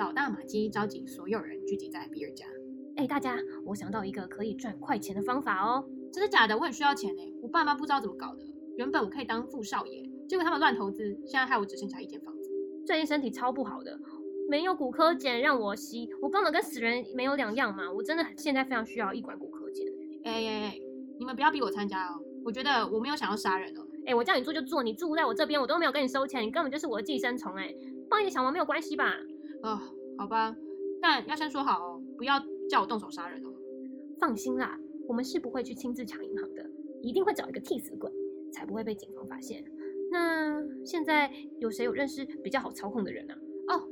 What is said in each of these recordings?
老大马基召集所有人聚集在比尔家。哎，大家，我想到一个可以赚快钱的方法哦。真的假的？我很需要钱呢。我爸妈不知道怎么搞的。原本我可以当富少爷，结果他们乱投资，现在害我只剩下一间房子。最近身体超不好的，没有骨科碱让我吸，我根本跟死人没有两样嘛。我真的现在非常需要一管骨科碱。哎哎哎，你们不要逼我参加哦。我觉得我没有想要杀人哦。哎，我叫你做就做，你住在我这边，我都没有跟你收钱，你根本就是我的寄生虫哎。帮一个小忙没有关系吧？哦，好吧，但要先说好哦，不要叫我动手杀人哦。放心啦，我们是不会去亲自抢银行的，一定会找一个替死鬼，才不会被警方发现。那现在有谁有认识比较好操控的人呢？哦，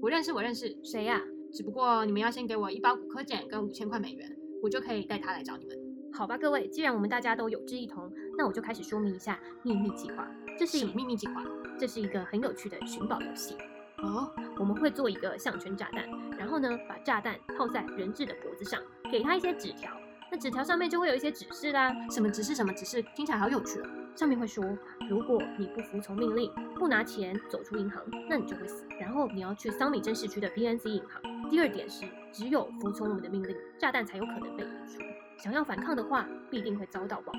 我认识，我认识，谁呀？只不过你们要先给我一包骨科碱跟五千块美元，我就可以带他来找你们。好吧，各位，既然我们大家都有志一同，那我就开始说明一下秘密计划。这是秘密计划。这是一个很有趣的寻宝游戏哦。我们会做一个项圈炸弹，然后呢，把炸弹套在人质的脖子上，给他一些纸条。那纸条上面就会有一些指示啦。什么指示？什么指示？听起来好有趣哦。上面会说，如果你不服从命令，不拿钱走出银行，那你就会死。然后你要去桑米镇市区的 PNC 银行。第二点是，只有服从我们的命令，炸弹才有可能被移除。想要反抗的话，必定会遭到报复。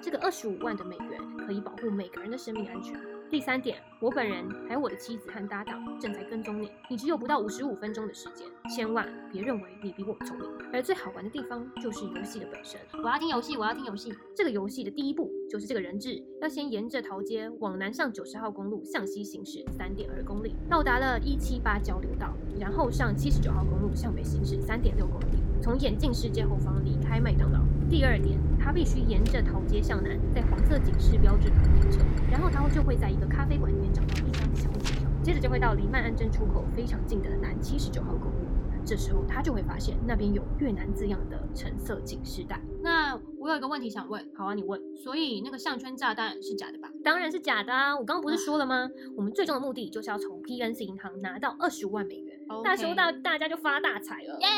这个二十五万的美元可以保护每个人的生命安全。第三点，我本人还有我的妻子和搭档正在跟踪你。你只有不到五十五分钟的时间，千万别认为你比我聪明。而最好玩的地方就是游戏的本身。我要听游戏，我要听游戏。这个游戏的第一步就是这个人质要先沿着桃街往南上九十号公路向西行驶三点二公里，到达了一七八交流道，然后上七十九号公路向北行驶三点六公里，从眼镜世界后方离开麦当劳。第二点，他必须沿着桃街向南，在黄色警示标志旁停车，然后他就会在一个咖啡馆里面找到一张小纸条，接着就会到离曼安镇出口非常近的南七十九号公路。这时候他就会发现那边有越南字样的橙色警示带。那我有一个问题想问，好啊，你问。所以那个项圈炸弹是假的吧？当然是假的啊！我刚刚不是说了吗？我们最终的目的就是要从 PNC 银行拿到二十五万美元，那时候大大家就发大财了。耶，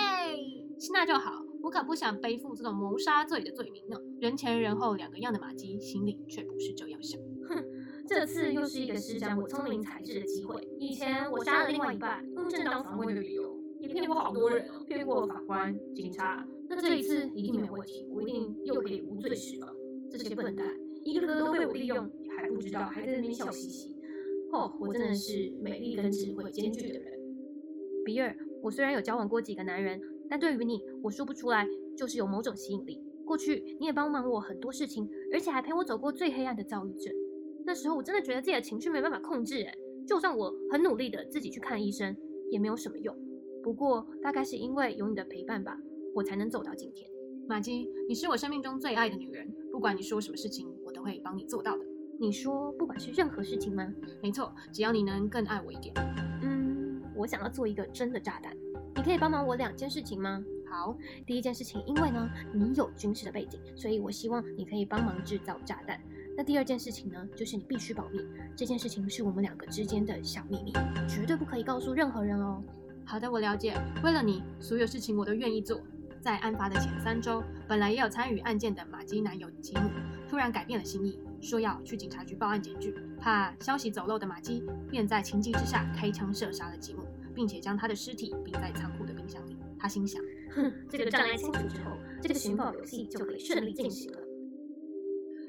那就好。我可不想背负这种谋杀罪的罪名呢。人前人后两个样的马基，心里却不是这样想。哼，这次又是一个施展我聪明才智的机会。以前我杀了另外一半，用正当防卫的理由，也骗过好多人，骗过法官、警察。那这一次一定没问题，我一定又可以无罪释放。这些笨蛋，一个个都被我利用，还不知道，还在那边笑嘻嘻。哦，我真的是美丽跟智慧兼具的人。比尔，我虽然有交往过几个男人。但对于你，我说不出来，就是有某种吸引力。过去你也帮忙我很多事情，而且还陪我走过最黑暗的躁郁症。那时候我真的觉得自己的情绪没办法控制，哎，就算我很努力的自己去看医生，也没有什么用。不过大概是因为有你的陪伴吧，我才能走到今天。玛姬，你是我生命中最爱的女人，不管你说什么事情，我都会帮你做到的。你说不管是任何事情吗？没错，只要你能更爱我一点。嗯，我想要做一个真的炸弹。你可以帮忙我两件事情吗？好，第一件事情，因为呢你有军事的背景，所以我希望你可以帮忙制造炸弹。那第二件事情呢，就是你必须保密，这件事情是我们两个之间的小秘密，绝对不可以告诉任何人哦。好的，我了解。为了你，所有事情我都愿意做。在案发的前三周，本来也有参与案件的马基男友吉姆突然改变了心意，说要去警察局报案检举，怕消息走漏的马基便在情急之下开枪射杀了吉姆。并且将他的尸体冰在仓库的冰箱里。他心想：哼，这个障碍清除之后，这个寻宝游戏就可以顺利进行了。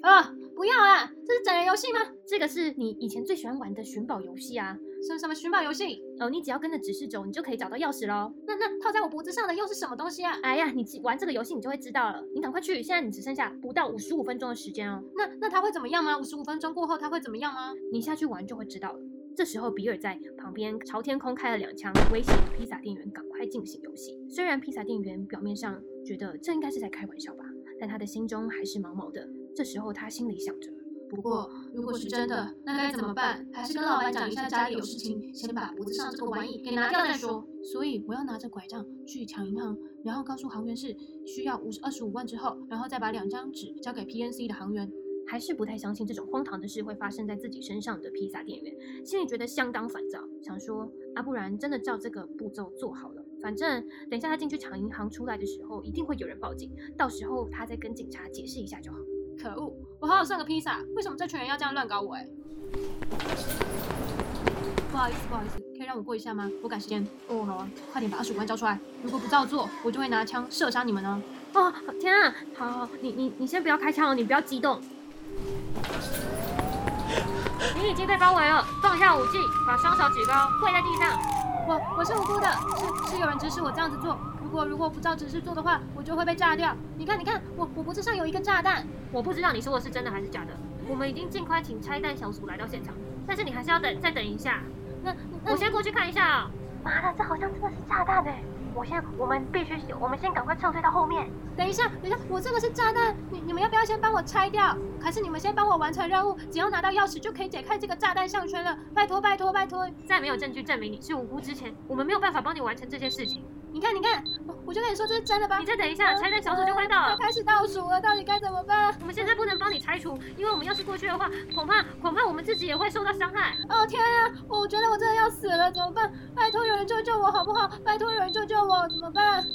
啊，不要啊！这是整人游戏吗？这个是你以前最喜欢玩的寻宝游戏啊。什么什么寻宝游戏？哦，你只要跟着指示走，你就可以找到钥匙喽。那那套在我脖子上的又是什么东西啊？哎呀，你玩这个游戏你就会知道了。你赶快去，现在你只剩下不到五十五分钟的时间哦。那那他会怎么样吗？五十五分钟过后他会怎么样吗？你下去玩就会知道了。这时候，比尔在旁边朝天空开了两枪，威胁披萨店员赶快进行游戏。虽然披萨店员表面上觉得这应该是在开玩笑吧，但他的心中还是毛毛的。这时候，他心里想着：不过，如果是真的，那该怎么办？还是跟老板讲一下家里有事情，先把脖子上这个玩意给拿掉再说。所以，我要拿着拐杖去抢银行，然后告诉行员是需要五十二十五万之后，然后再把两张纸交给 PNC 的行员。还是不太相信这种荒唐的事会发生在自己身上的披萨店员，心里觉得相当烦躁，想说啊，不然真的照这个步骤做好了，反正等一下他进去抢银行出来的时候，一定会有人报警，到时候他再跟警察解释一下就好。可恶，我好好送个披萨，为什么这群人要这样乱搞我？哎，不好意思，不好意思，可以让。让我过一下吗？我赶时间。哦，好啊。快点把二十五万交出来，如果不照做，我就会拿枪射杀你们哦。哦，天啊！好，好，你你你先不要开枪哦，你不要激动。你已经被包围了，放下武器，把双手举高，跪在地上。我我是无辜的，是是有人指使我这样子做。如果如果不照指示做的话，我就会被炸掉。你看你看，我我脖子上有一个炸弹。我不知道你说的是真的还是假的。我们已经尽快请拆弹小组来到现场，但是你还是要等再等一下。那我先过去看一下啊。妈的，这好像真的是炸弹哎！我先，我们必须，我们先赶快撤退到后面。等一下，等一下，我这个是炸弹，你你们要不要先帮我拆掉？还是你们先帮我完成任务？只要拿到钥匙就可以解开这个炸弹项圈了。拜托，拜托，拜托！在没有证据证明你是无辜之前，我们没有办法帮你完成这件事情。你看，你看，我就跟你说这是真的吧？你再等一下，拆弹小组就快到了。开始倒数了，到底该怎么办？我们现在不能帮你拆除，因为我们要是过去的话，恐怕恐怕我们自己也会受到伤害。哦天啊，我觉得我真的要死了，怎么办？拜托有人救救我好不好？拜托有人救救我，怎么办？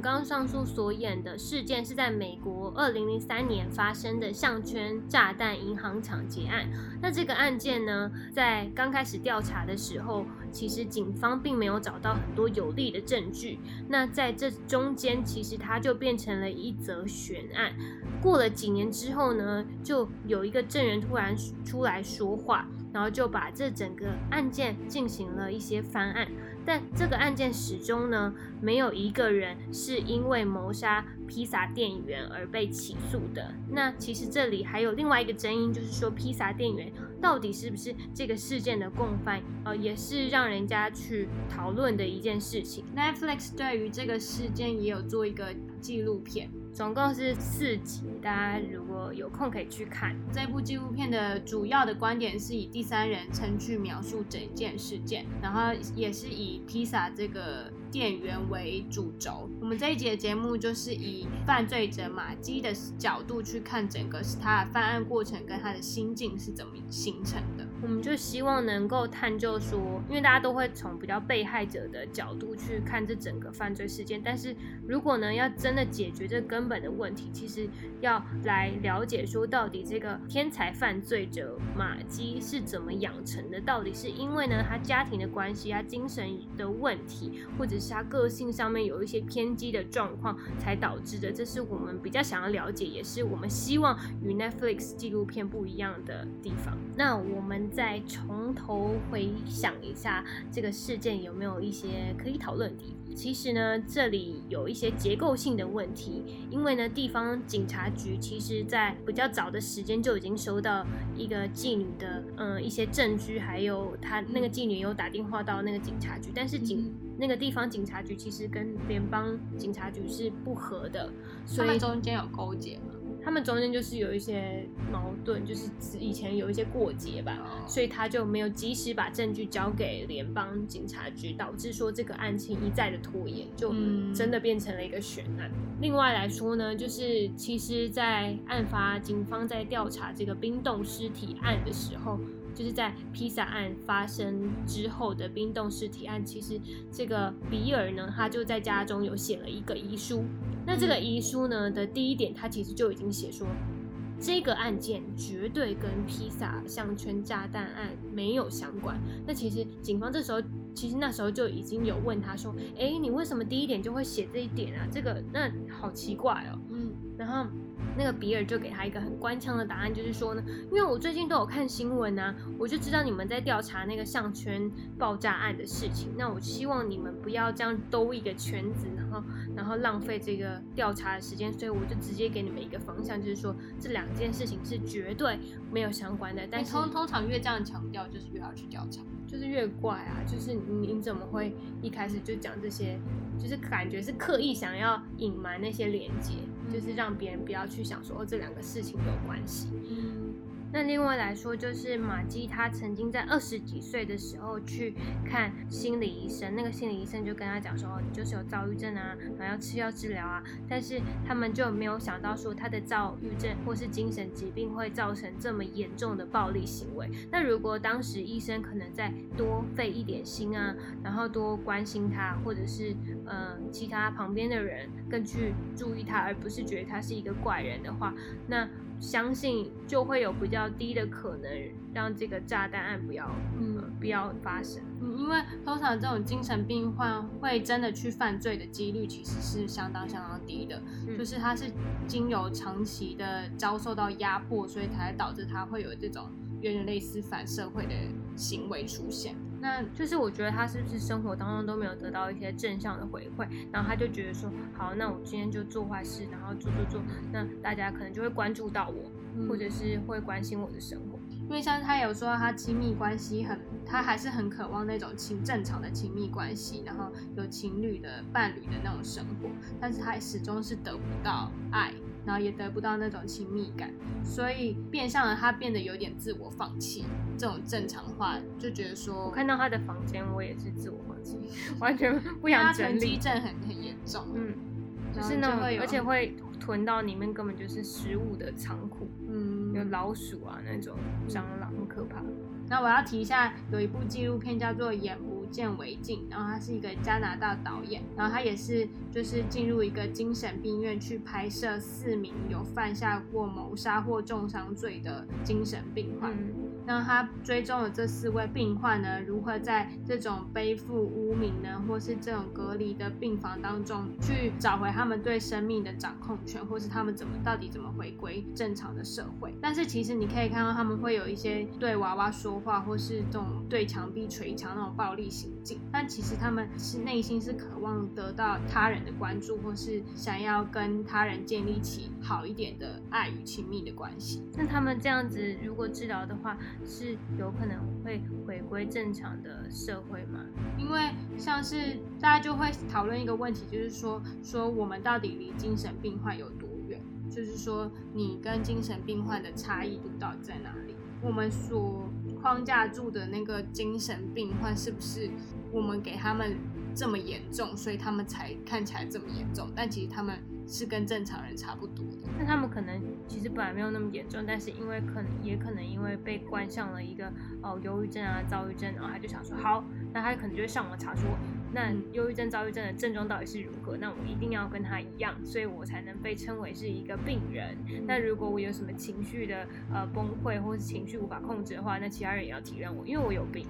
刚刚上述所演的事件是在美国二零零三年发生的项圈炸弹银行抢劫案。那这个案件呢，在刚开始调查的时候，其实警方并没有找到很多有力的证据。那在这中间，其实它就变成了一则悬案。过了几年之后呢，就有一个证人突然出来说话，然后就把这整个案件进行了一些翻案。但这个案件始终呢，没有一个人是因为谋杀披萨店员而被起诉的。那其实这里还有另外一个争议，就是说披萨店员到底是不是这个事件的共犯？呃，也是让人家去讨论的一件事情。Netflix 对于这个事件也有做一个纪录片。总共是四集，大家如果有空可以去看。这部纪录片的主要的观点是以第三人称去描述整件事件，然后也是以披萨这个店员为主轴。我们这一节节目就是以犯罪者马基的角度去看整个他的犯案过程跟他的心境是怎么形成的。我们就希望能够探究说，因为大家都会从比较被害者的角度去看这整个犯罪事件，但是如果呢要真的解决这根本的问题，其实要来了解说到底这个天才犯罪者马基是怎么养成的，到底是因为呢他家庭的关系啊、精神的问题，或者是他个性上面有一些偏激的状况才导致的，这是我们比较想要了解，也是我们希望与 Netflix 纪录片不一样的地方。那我们。再从头回想一下这个事件有没有一些可以讨论的？其实呢，这里有一些结构性的问题，因为呢，地方警察局其实在比较早的时间就已经收到一个妓女的嗯一些证据，还有他那个妓女有打电话到那个警察局，但是警那个地方警察局其实跟联邦警察局是不合的，所以中间有勾结吗？他们中间就是有一些矛盾，就是以前有一些过节吧，所以他就没有及时把证据交给联邦警察局，导致说这个案情一再的拖延，就真的变成了一个悬案。另外来说呢，就是其实，在案发警方在调查这个冰冻尸体案的时候。就是在披萨案发生之后的冰冻尸体案，其实这个比尔呢，他就在家中有写了一个遗书。那这个遗书呢的第一点，他其实就已经写说，这个案件绝对跟披萨项圈炸弹案没有相关。那其实警方这时候，其实那时候就已经有问他说，哎，你为什么第一点就会写这一点啊？这个那好奇怪哦。嗯，然后。那个比尔就给他一个很官腔的答案，就是说呢，因为我最近都有看新闻啊，我就知道你们在调查那个项圈爆炸案的事情。那我希望你们不要这样兜一个圈子，然后然后浪费这个调查的时间。所以我就直接给你们一个方向，就是说这两件事情是绝对没有相关的。但是通通常越这样强调，就是越要去调查，就是越怪啊！就是你你怎么会一开始就讲这些？就是感觉是刻意想要隐瞒那些连接。就是让别人不要去想说哦，这两个事情有关系。那另外来说，就是马基他曾经在二十几岁的时候去看心理医生，那个心理医生就跟他讲说，你就是有躁郁症啊，然后要吃药治疗啊。但是他们就没有想到说，他的躁郁症或是精神疾病会造成这么严重的暴力行为。那如果当时医生可能再多费一点心啊，然后多关心他，或者是呃其他旁边的人更去注意他，而不是觉得他是一个怪人的话，那。相信就会有比较低的可能让这个炸弹案不要嗯呃不要发生。嗯，因为通常这种精神病患会真的去犯罪的几率其实是相当相当低的，嗯就是他是经由长期的遭受到压迫，所以才导致他会有这种有点类似反社会的行为出现。那就是我觉得他是不是生活当中都没有得到一些正向的回馈，然后他就觉得说，好，那我今天就做坏事，然后做做做，那大家可能就会关注到我，嗯或者是会关心我的生活。因为像他有说他亲密关系很，他还是很渴望那种亲正常的亲密关系，然后有情侣的伴侣的那种生活，但是他始终是得不到爱，然后也得不到那种亲密感，所以变相的他变得有点自我放弃这种正常化，就觉得说我看到他的房间，我也是自我放弃，完全不想他整理。囤积症很很严重，嗯，就是那种而且会囤到里面根本就是食物的仓库，嗯有老鼠啊那种蟑螂，很可怕。那我要提一下，有一部纪录片叫做《眼不见为镜》，然后他是一个加拿大导演，然后他也是就是进入一个精神病院去拍摄四名有犯下过谋杀或重伤罪的精神病患。那他追踪了这四位病患呢，如何在这种背负污名呢，或是这种隔离的病房当中，去找回他们对生命的掌控权，或是他们怎么到底怎么回归正常的社会。但是其实你可以看到，他们会有一些对娃娃说话，或是这种对墙壁捶墙那种暴力行径，但其实他们是内心是渴望得到他人的关注，或是想要跟他人建立起好一点的爱与亲密的关系。那他们这样子如果治疗的话，是有可能会回归正常的社会吗？因为像是大家就会讨论一个问题，就是说说我们到底离精神病患有多远？就是说你跟精神病患的差异度到底在哪里？我们所框架住的那个精神病患是不是我们给他们这么严重，所以他们才看起来这么严重？但其实他们是跟正常人差不多的。那他们可能其实本来没有那么严重，但是因为可能也可能因为被冠上了一个哦忧郁症啊、躁郁症，然后他就想说好，那他可能就会上网查说，那嗯忧郁症、躁郁症的症状到底是如何？那我一定要跟他一样，所以我才能被称为是一个病人。那如果我有什么情绪的呃崩溃或是情绪无法控制的话，那其他人也要体谅我，因为我有病。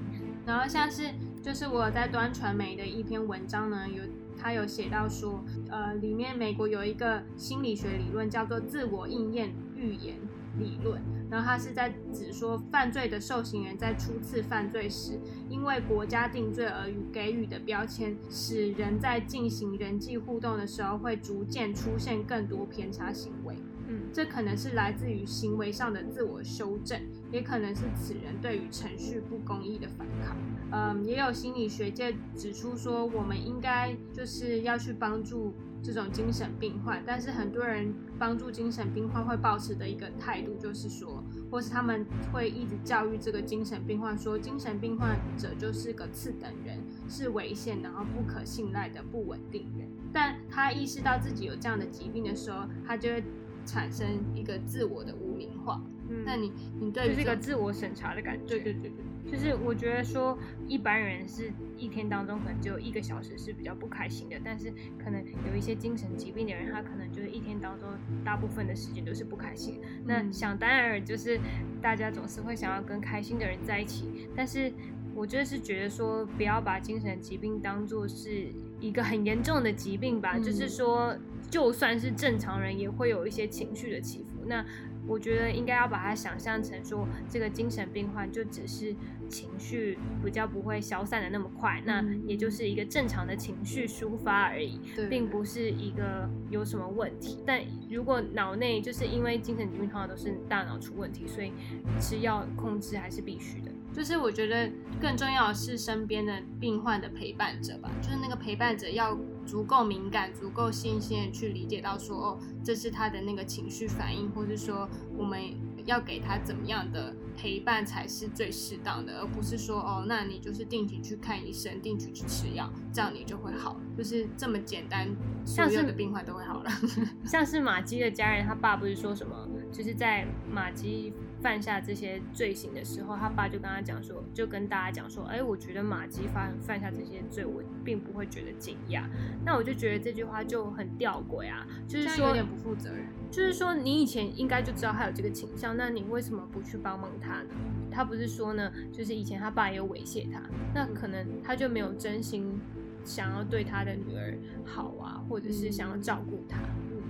然后像是就是我在端传媒的一篇文章呢，有他有写到说，呃，里面美国有一个心理学理论叫做自我应验预言理论，然后他是在指说犯罪的受刑人在初次犯罪时，因为国家定罪而给予的标签，使人在进行人际互动的时候会逐渐出现更多偏差行为。嗯，这可能是来自于行为上的自我修正，也可能是此人对于程序不公义的反抗。嗯，也有心理学界指出说，我们应该就是要去帮助这种精神病患，但是很多人帮助精神病患会保持的一个态度就是说，或是他们会一直教育这个精神病患说，精神病患者就是个次等人，是危险然后不可信赖的不稳定人。但他意识到自己有这样的疾病的时候，他就会产生一个自我的污名化。嗯那你你对就是一个自我审查的感觉。对对对对。就是我觉得说，一般人是一天当中可能只有一个小时是比较不开心的，但是可能有一些精神疾病的人，他可能就是一天当中大部分的时间都是不开心的。那嗯想当然尔，就是大家总是会想要跟开心的人在一起，但是我就是觉得说，不要把精神疾病当做是一个很严重的疾病吧，嗯就是说，就算是正常人也会有一些情绪的起伏。那我觉得应该要把它想象成说，这个精神病患就只是情绪比较不会消散的那么快，那嗯也就是一个正常的情绪抒发而已，并不是一个有什么问题。但如果脑内就是因为精神疾病通常都是大脑出问题，所以吃药控制还是必须的。就是我觉得更重要的是身边的病患的陪伴者吧，就是那个陪伴者要足够敏感、足够新鲜的去理解到说，哦，这是他的那个情绪反应，或是说我们要给他怎么样的陪伴才是最适当的，而不是说，哦，那你就是定期去看医生，定期去吃药，这样你就会好，就是这么简单，所有的病患都会好了。像是马基的家人，他爸不是说什么，就是在马基犯下这些罪行的时候，他爸就跟他讲说，就跟大家讲说，哎，我觉得马基犯犯下这些罪，我并不会觉得惊讶。那我就觉得这句话就很吊诡啊，就是有点不负责任。就是说，你以前应该就知道他有这个倾向，那你为什么不去帮帮他呢？他不是说呢，就是以前他爸也有猥亵他，那可能他就没有真心想要对他的女儿好啊，或者是想要照顾她，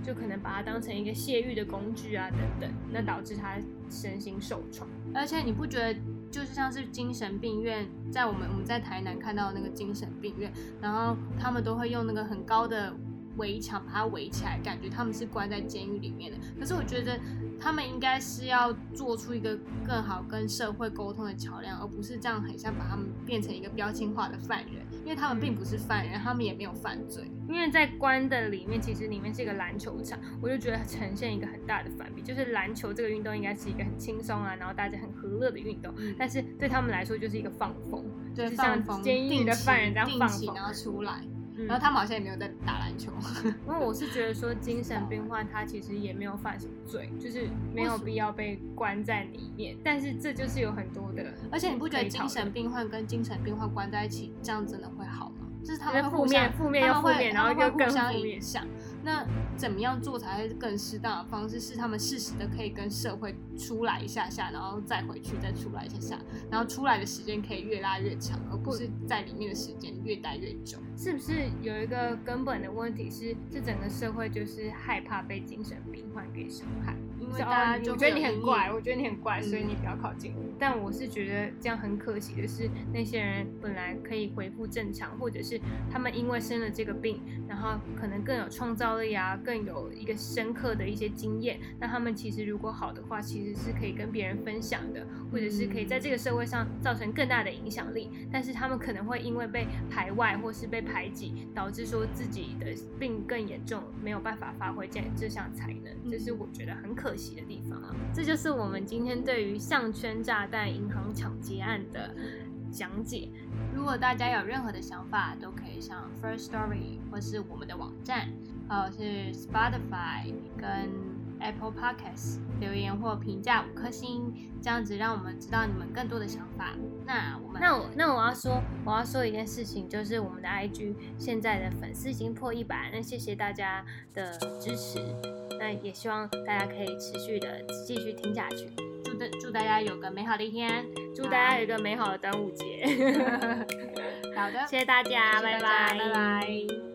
就可能把他当成一个泄欲的工具啊等等，那导致他身心受创。而且你不觉得，就是像是精神病院，在我们我们在台南看到那个精神病院，然后他们都会用那个很高的围墙把它围起来，感觉他们是关在监狱里面的。可是我觉得他们应该是要做出一个更好跟社会沟通的桥梁，而不是这样很像把他们变成一个标签化的犯人，因为他们并不是犯人，他们也没有犯罪。因为在关的里面，其实里面是一个篮球场，我就觉得呈现一个很大的反比，就是篮球这个运动应该是一个很轻松啊，然后大家很和乐的运动，但是对他们来说就是一个放风，对，就是像监狱的犯人这样放风。然后出来，嗯然后他们好像也没有在打篮球。因为我是觉得说精神病患他其实也没有犯什么罪，就是没有必要被关在里面，但是这就是有很多的，而且你不觉得精神病患跟精神病患关在一起，这样真的会好吗？就是他们互相面负面又负面然后又更互相负面影响。那怎么样做才会更适当的方式？是他们适时的可以跟社会出来一下下，然后再回去，再出来一下下，然后出来的时间可以越拉越长，而不是在里面的时间越待越久。是不是有一个根本的问题是，这整个社会就是害怕被精神病患给伤害？是因为大家哦我觉得你很怪，我觉得你很怪，所以嗯你不要靠近我。但我是觉得这样很可惜的是，那些人本来可以恢复正常，或者是他们因为生了这个病，然后可能更有创造力啊，更有一个深刻的一些经验。那他们其实如果好的话，其实是可以跟别人分享的，或者是可以在这个社会上造成更大的影响力。但是他们可能会因为被排外或是被排挤，导致说自己的病更严重，没有办法发挥这这项才能，这是我觉得很可惜的地方啊。这就是我们今天对于项圈炸弹银行抢劫案的讲解。如果大家有任何的想法，都可以上 First Story 或是我们的网站，还有是 Spotify 跟 Apple Podcasts 留言或评价五颗星，这样子让我们知道你们更多的想法。那我们那我那我要说我要说一件事情，就是我们的 IG 现在的粉丝已经破一百，那谢谢大家的支持，那也希望大家可以持续的继续听下去。祝大祝大家有个美好的一天，祝大家有一个美好的端午节，好的，谢谢大家，拜拜，拜拜。